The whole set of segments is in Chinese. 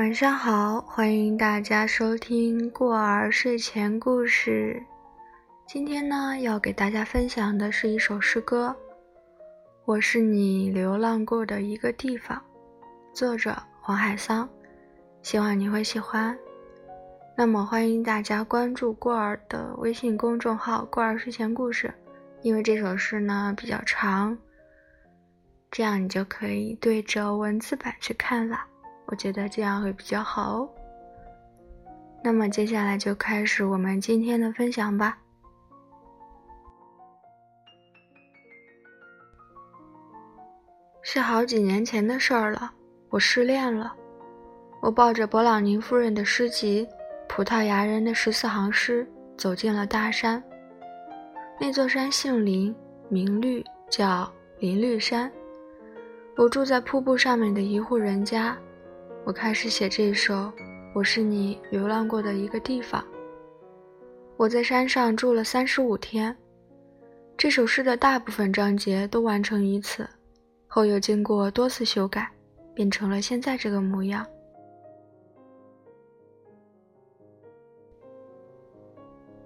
晚上好，欢迎大家收听过儿睡前故事。今天呢，要给大家分享的是一首诗歌，《我是你流浪过的一个地方》，作者黄海桑。希望你会喜欢。那么，欢迎大家关注过儿的微信公众号“过儿睡前故事”，因为这首诗呢比较长，这样你就可以对着文字版去看了。我觉得这样会比较好哦。那么接下来就开始我们今天的分享吧。是好几年前的事儿了，我失恋了。我抱着勃朗宁夫人的诗集《葡萄牙人的十四行诗》走进了大山。那座山姓林，名绿，叫林绿山。我住在瀑布上面的一户人家。我开始写这首《我是你流浪过的一个地方》。我在山上住了三十五天，这首诗的大部分章节都完成于此，后又经过多次修改，变成了现在这个模样。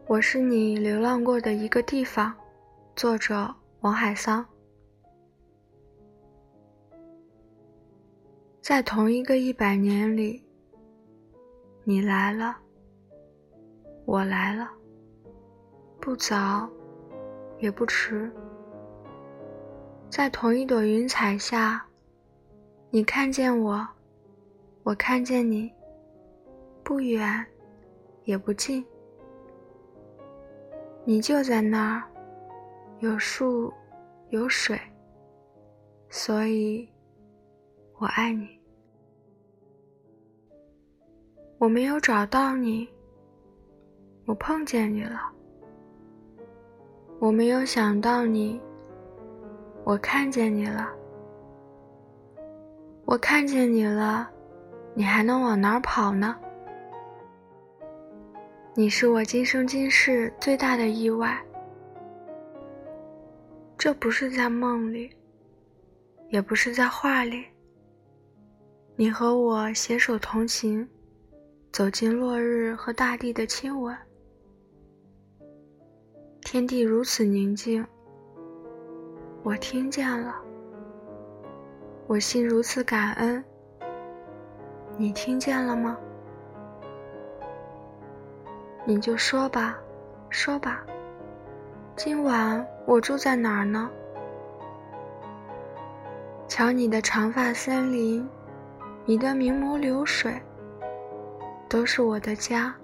我是你流浪过的一个地方，作者王海桑。在同一个一百年里，你来了，我来了，不早，也不迟。在同一朵云彩下，你看见我，我看见你，不远，也不近。你就在那儿，有树，有水，所以。我爱你，我没有找到你，我碰见你了。我没有想到你，我看见你了。我看见你了，你还能往哪儿跑呢？你是我今生今世最大的意外。这不是在梦里，也不是在画里。你和我携手同行，走进落日和大地的亲吻。天地如此宁静，我听见了。我心如此感恩，你听见了吗？你就说吧，说吧，今晚我住在哪儿呢？瞧你的长发森林。你的明眸流水，都是我的家。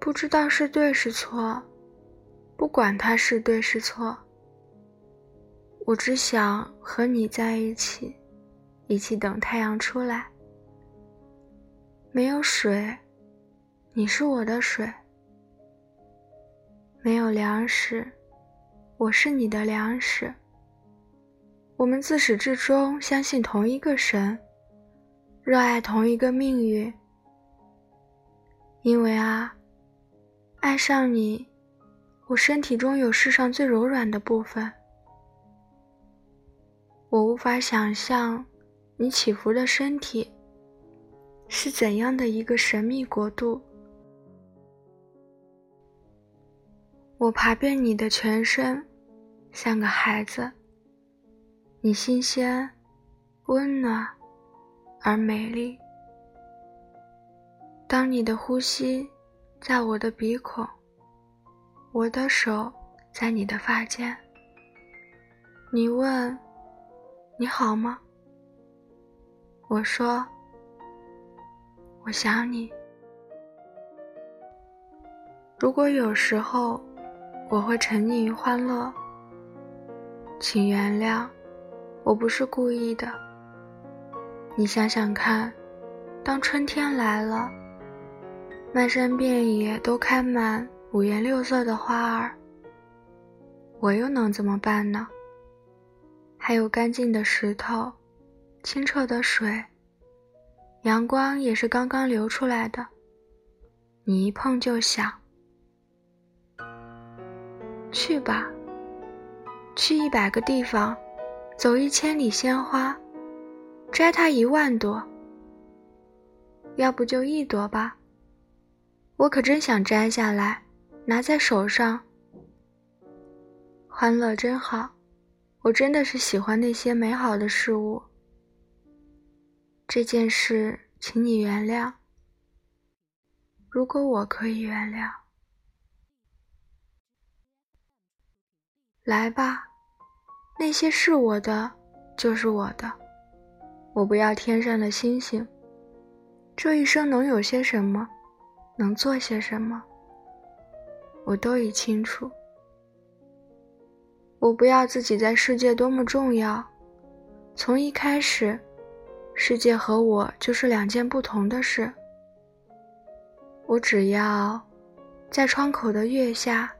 不知道是对是错，不管它是对是错，我只想和你在一起，一起等太阳出来。没有水，你是我的水；没有粮食，我是你的粮食。我们自始至终相信同一个神，热爱同一个命运。因为啊，爱上你，我身体中有世上最柔软的部分。我无法想象，你起伏的身体是怎样的一个神秘国度。我爬遍你的全身，像个孩子。你新鲜、温暖而美丽。当你的呼吸在我的鼻孔，我的手在你的发间。你问：“你好吗？”我说：“我想你。”如果有时候我会沉溺于欢乐，请原谅。我不是故意的。你想想看，当春天来了，漫山遍野都开满五颜六色的花儿，我又能怎么办呢？还有干净的石头，清澈的水，阳光也是刚刚流出来的，你一碰就想。去吧，去一百个地方。走一千里鲜花，摘它一万朵，要不就一朵吧。我可真想摘下来，拿在手上。欢乐真好，我真的是喜欢那些美好的事物。这件事，请你原谅。如果我可以原谅，来吧，那些是我的，就是我的。我不要天上的星星。这一生能有些什么，能做些什么，我都已清楚。我不要自己在世界多么重要，从一开始。世界和我就是两件不同的事。我只要在窗口的月下，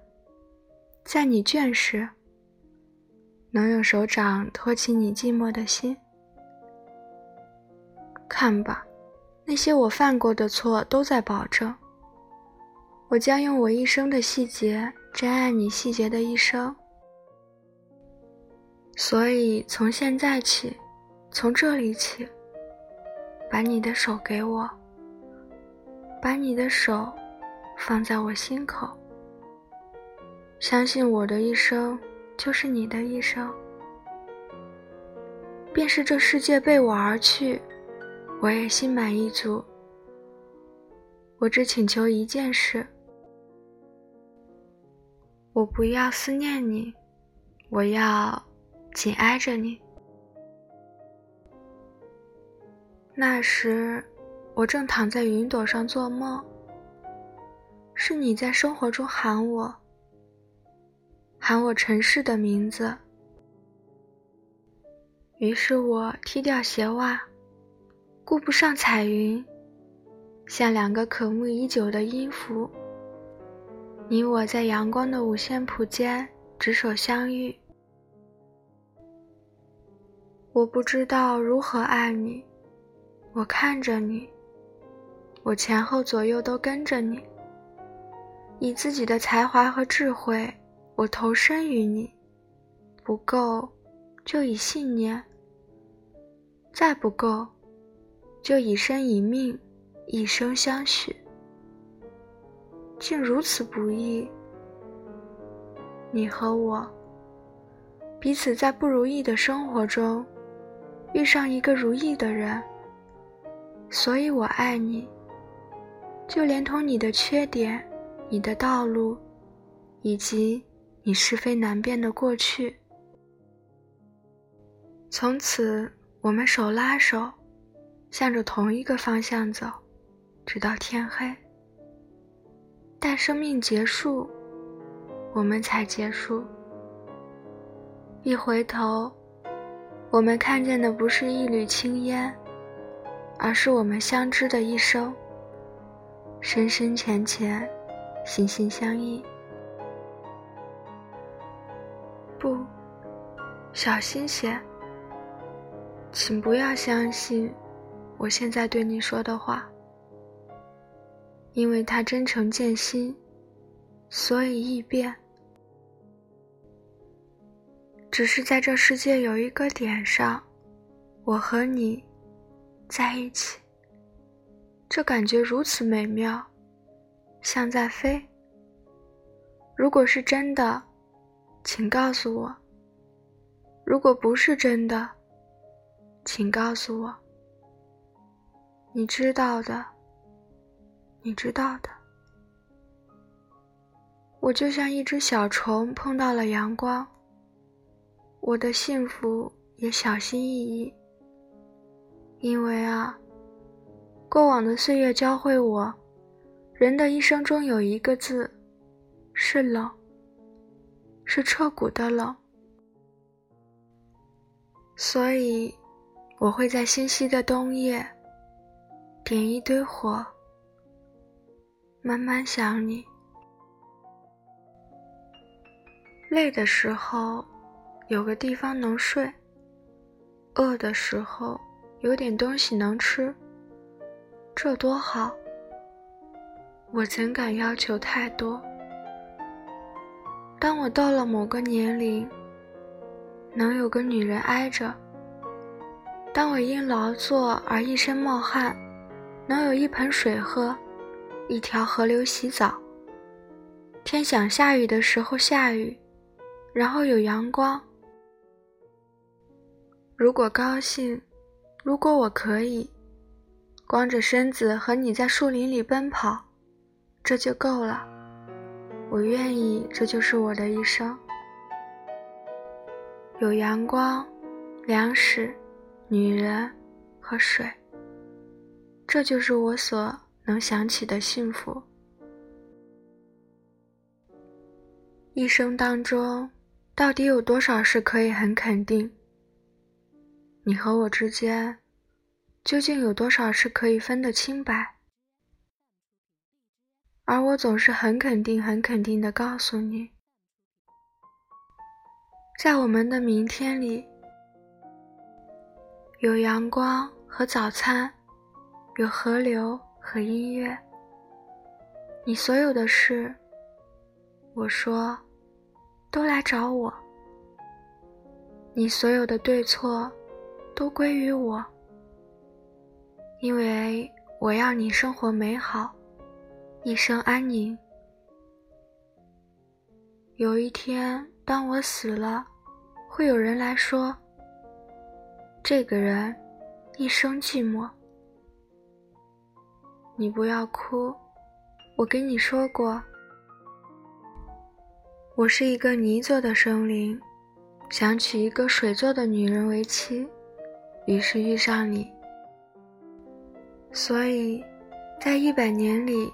在你倦时，能用手掌托起你寂寞的心。看吧，那些我犯过的错都在保证。我将用我一生的细节珍爱你细节的一生。所以从现在起，从这里起。把你的手给我，把你的手放在我心口。相信我的一生就是你的一生，便是这世界被我而去，我也心满意足。我只请求一件事：我不要思念你，我要紧挨着你。那时，我正躺在云朵上做梦。是你在生活中喊我，喊我城市的名字。于是我踢掉鞋袜，顾不上彩云，像两个渴慕已久的音符。你我在阳光的五线谱间执手相遇。我不知道如何爱你。我看着你，我前后左右都跟着你。以自己的才华和智慧，我投身于你，不够，就以信念；再不够，就以身以命，一生相许。竟如此不易，你和我彼此在不如意的生活中，遇上一个如意的人。所以我爱你，就连同你的缺点、你的道路，以及你是非难辨的过去。从此，我们手拉手，向着同一个方向走，直到天黑。待生命结束，我们才结束。一回头，我们看见的不是一缕青烟。而是我们相知的一生，深深浅浅，心心相印。不，小心些，请不要相信我现在对你说的话，因为它真诚见心，所以易变。只是在这世界有一个点上，我和你。在一起，这感觉如此美妙，像在飞。如果是真的，请告诉我；如果不是真的，请告诉我。你知道的，你知道的。我就像一只小虫碰到了阳光，我的幸福也小心翼翼。因为啊，过往的岁月教会我，人的一生中有一个字，是冷，是彻骨的冷。所以，我会在星稀的冬夜，点一堆火，慢慢想你。累的时候，有个地方能睡；饿的时候。有点东西能吃，这多好！我怎敢要求太多？当我到了某个年龄，能有个女人挨着；当我因劳作而一身冒汗，能有一盆水喝，一条河流洗澡。天想下雨的时候下雨，然后有阳光。如果高兴，如果我可以，光着身子和你在树林里奔跑，这就够了。我愿意，这就是我的一生。有阳光、粮食、女人和水，这就是我所能想起的幸福。一生当中，到底有多少事可以很肯定？你和我之间，究竟有多少事可以分得清白？而我总是很肯定、很肯定的告诉你，在我们的明天里，有阳光和早餐，有河流和音乐。你所有的事，我说。都来找我，你所有的对错都归于我，因为我要你生活美好，一生安宁。有一天，当我死了，会有人来说：“这个人一生寂寞。”你不要哭，我跟你说过。我是一个泥做的生灵，想娶一个水做的女人为妻，于是遇上你。所以，在一百年里，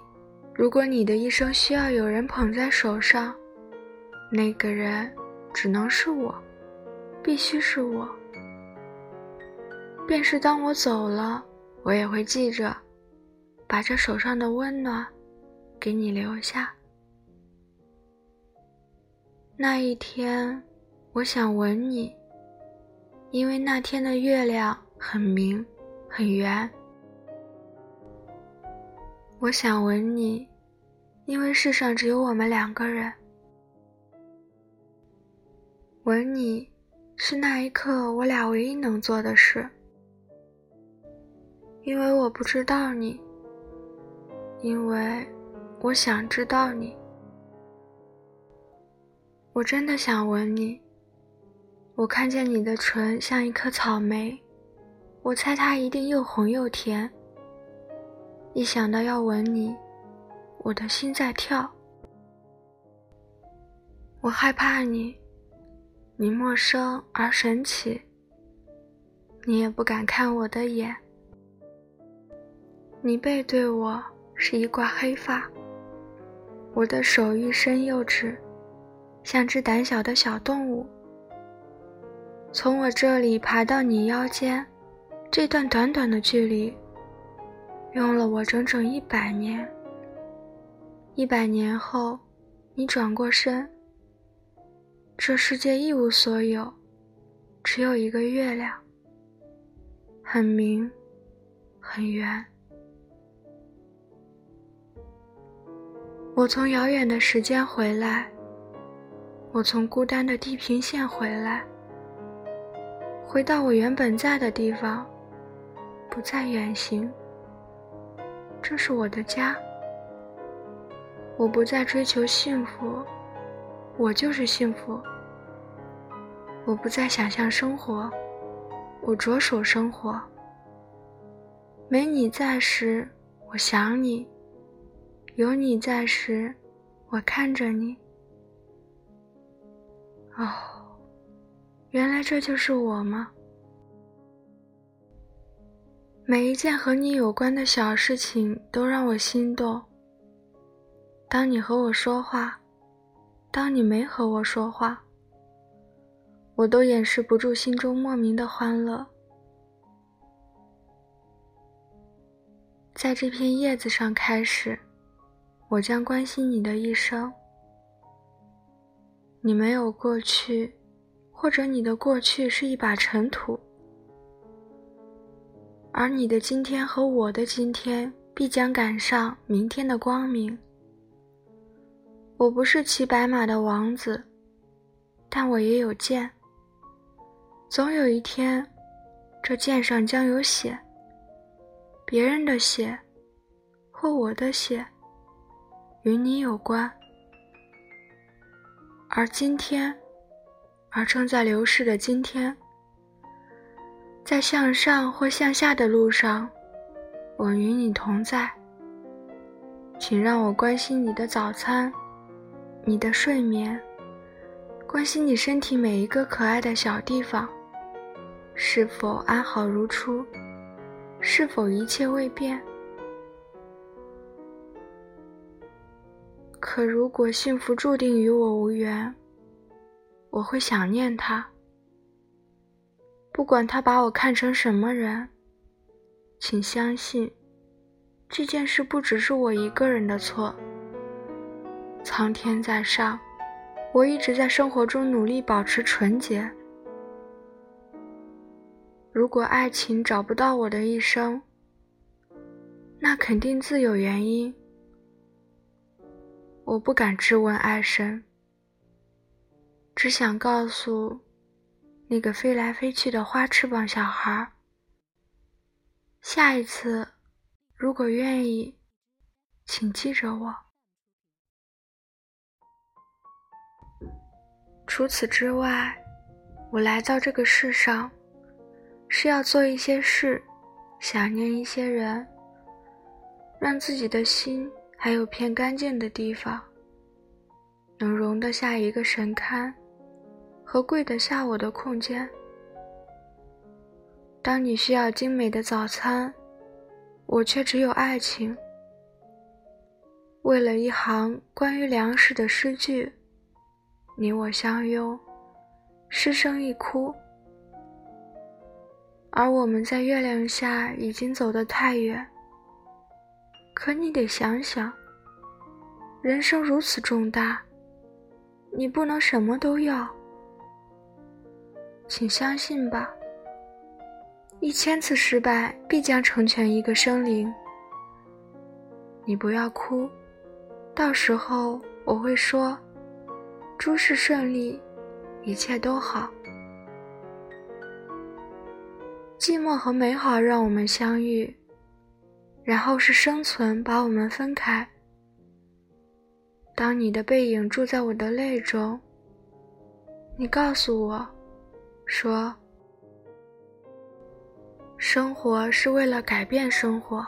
如果你的一生需要有人捧在手上，那个人只能是我，必须是我。便是当我走了，我也会记着，把这手上的温暖给你留下。那一天，我想吻你，因为那天的月亮很明，很圆。我想吻你，因为世上只有我们两个人。吻你，是那一刻我俩唯一能做的事，因为我不知道你，因为我想知道你。我真的想吻你。我看见你的唇像一颗草莓，我猜它一定又红又甜。一想到要吻你，我的心在跳。我害怕你，你陌生而神奇。你也不敢看我的眼。你背对我是一挂黑发，我的手欲伸又直。像只胆小的小动物，从我这里爬到你腰间，这段短短的距离，用了我整整一百年。一百年后，你转过身，这世界一无所有，只有一个月亮，很明，很圆。我从遥远的时间回来。我从孤单的地平线回来，回到我原本在的地方，不再远行。这是我的家。我不再追求幸福，我就是幸福。我不再想象生活，我着手生活。没你在时，我想你；有你在时，我看着你。哦，原来这就是我吗？每一件和你有关的小事情都让我心动。当你和我说话，当你没和我说话，我都掩饰不住心中莫名的欢乐。在这片叶子上开始，我将关心你的一生。你没有过去，或者你的过去是一把尘土，而你的今天和我的今天必将赶上明天的光明。我不是骑白马的王子，但我也有剑。总有一天，这剑上将有血，别人的血，或我的血，与你有关。而今天，而正在流逝的今天，在向上或向下的路上，我与你同在。请让我关心你的早餐，你的睡眠，关心你身体每一个可爱的小地方，是否安好如初，是否一切未变。可如果幸福注定与我无缘，我会想念他。不管他把我看成什么人，请相信，这件事不只是我一个人的错。苍天在上，我一直在生活中努力保持纯洁。如果爱情找不到我的一生，那肯定自有原因。我不敢质问爱神，只想告诉那个飞来飞去的花翅膀小孩：下一次，如果愿意，请记着我。除此之外，我来到这个世上，是要做一些事，想念一些人，让自己的心。还有片干净的地方，能容得下一个神龛，和跪得下我的空间。当你需要精美的早餐，我却只有爱情。为了一行关于粮食的诗句，你我相拥，失声一哭。而我们在月亮下已经走得太远。可你得想想，人生如此重大，你不能什么都要。请相信吧，一千次失败必将成全一个生灵。你不要哭，到时候我会说，诸事顺利，一切都好。寂寞和美好让我们相遇。然后是生存把我们分开。当你的背影住在我的泪中，你告诉我，说，生活是为了改变生活。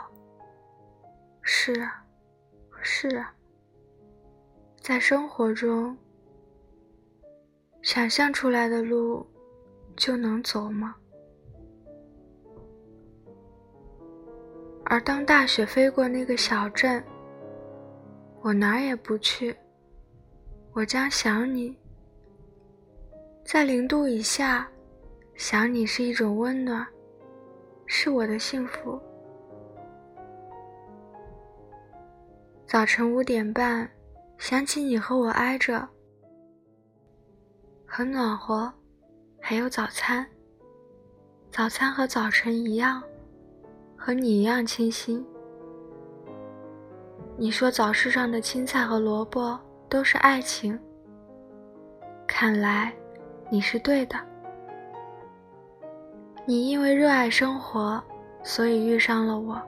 是啊，是啊，在生活中，想象出来的路就能走吗？而当大雪飞过那个小镇，我哪儿也不去。我将想你，在零度以下，想你是一种温暖，是我的幸福。早晨五点半，想起你和我挨着，很暖和，还有早餐。早餐和早晨一样。和你一样清新。你说早市上的青菜和萝卜都是爱情，看来你是对的。你因为热爱生活，所以遇上了我。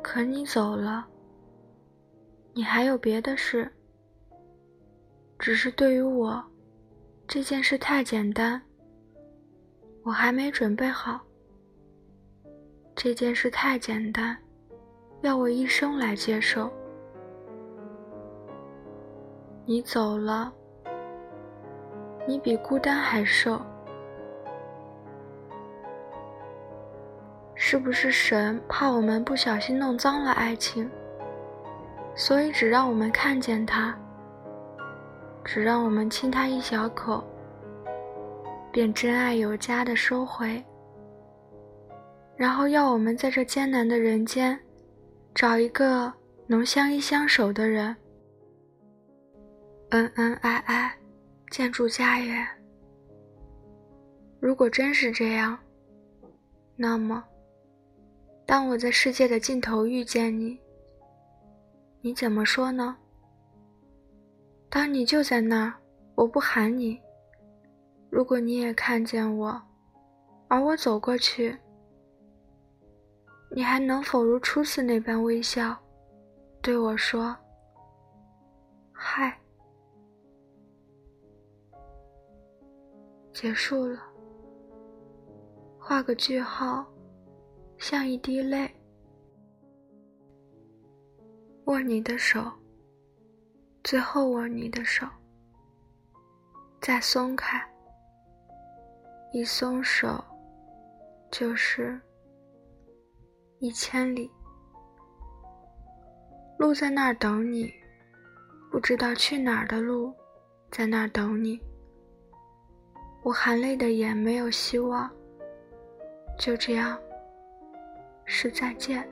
可你走了，你还有别的事。只是对于我，这件事太简单，我还没准备好。这件事太简单，要我一生来接受。你走了，你比孤单还瘦。是不是神怕我们不小心弄脏了爱情，所以只让我们看见它，只让我们亲它一小口，便真爱有加的收回？然后要我们在这艰难的人间，找一个能相依相守的人，恩恩爱爱，建筑家园。如果真是这样，那么，当我在世界的尽头遇见你，你怎么说呢？当你就在那儿，我不喊你。如果你也看见我，而我走过去，你还能否如初次那般微笑，对我说：“嗨。”结束了，画个句号，像一滴泪。握你的手，最后握你的手，再松开，一松手。就是一千里，路在那儿等你，不知道去哪儿的路，在那儿等你。我含泪的眼没有希望，就这样，是再见。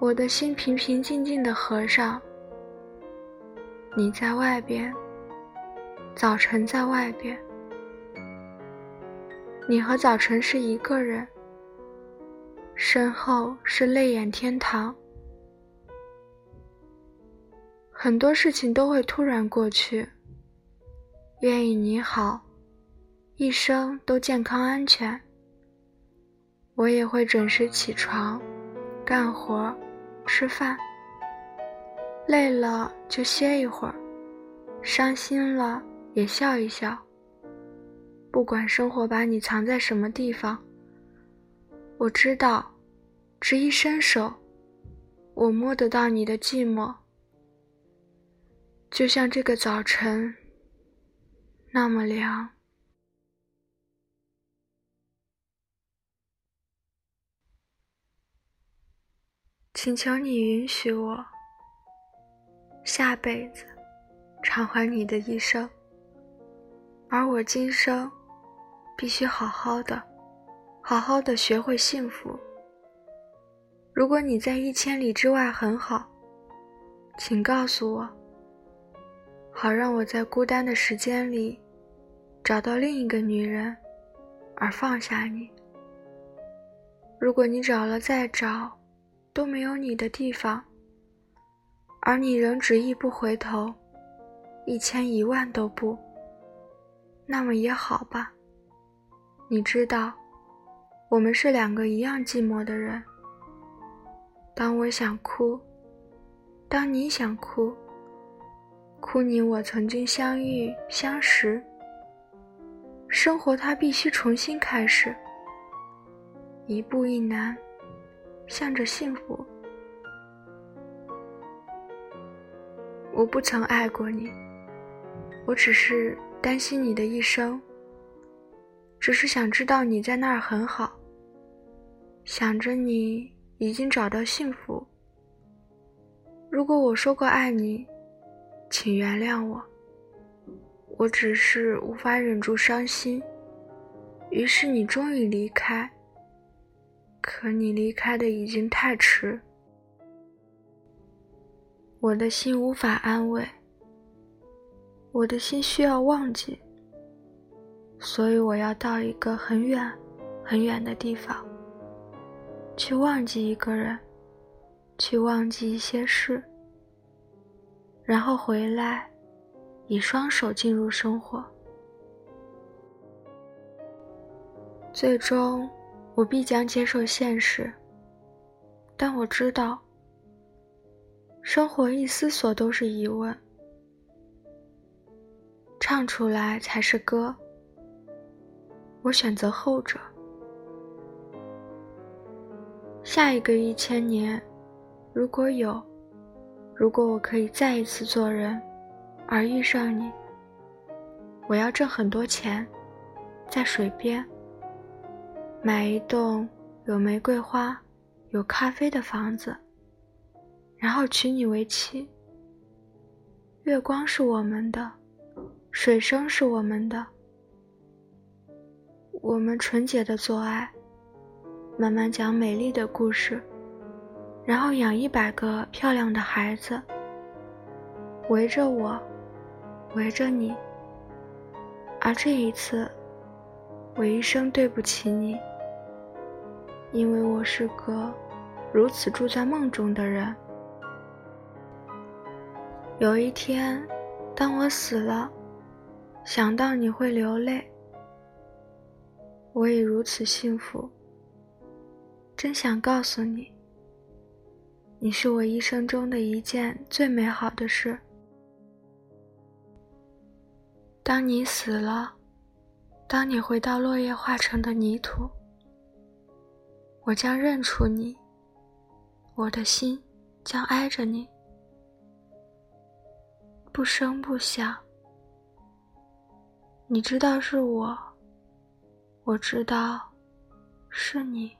我的心平平静静的合上，你在外边，早晨在外边。你和早晨是一个人，身后是泪眼天堂。很多事情都会突然过去。愿意你好，一生都健康安全。我也会准时起床，干活，吃饭。累了就歇一会儿，伤心了也笑一笑。不管生活把你藏在什么地方，我知道，只一伸手，我摸得到你的寂寞，就像这个早晨那么凉。请求你允许我，下辈子偿还你的一生，而我今生。必须好好的，好好的学会幸福。如果你在一千里之外很好，请告诉我，好让我在孤单的时间里找到另一个女人，而放下你。如果你找了再找，都没有你的地方，而你仍执意不回头，一千一万都不，那么也好吧。你知道，我们是两个一样寂寞的人。当我想哭，当你想哭，哭你我曾经相遇相识。生活它必须重新开始，一步一难，向着幸福。我不曾爱过你，我只是担心你的一生。只是想知道你在那儿很好，想着你已经找到幸福。如果我说过爱你，请原谅我。我只是无法忍住伤心，于是你终于离开。可你离开的已经太迟，我的心无法安慰，我的心需要忘记。所以我要到一个很远、很远的地方，去忘记一个人，去忘记一些事，然后回来，以双手进入生活。最终，我必将接受现实，但我知道，生活一思索都是疑问，唱出来才是歌。我选择后者。下一个一千年，如果有，如果我可以再一次做人，而遇上你，我要挣很多钱，在水边买一栋有玫瑰花、有咖啡的房子，然后娶你为妻。月光是我们的，水声是我们的。我们纯洁的做爱，慢慢讲美丽的故事，然后养一百个漂亮的孩子，围着我，围着你。而这一次，我一生对不起你，因为我是个如此住在梦中的人。有一天，当我死了，想到你会流泪。我也如此幸福。真想告诉你，你是我一生中的一件最美好的事。当你死了，当你回到落叶化成的泥土，我将认出你，我的心将挨着你，不声不响。你知道是我，我知道是你。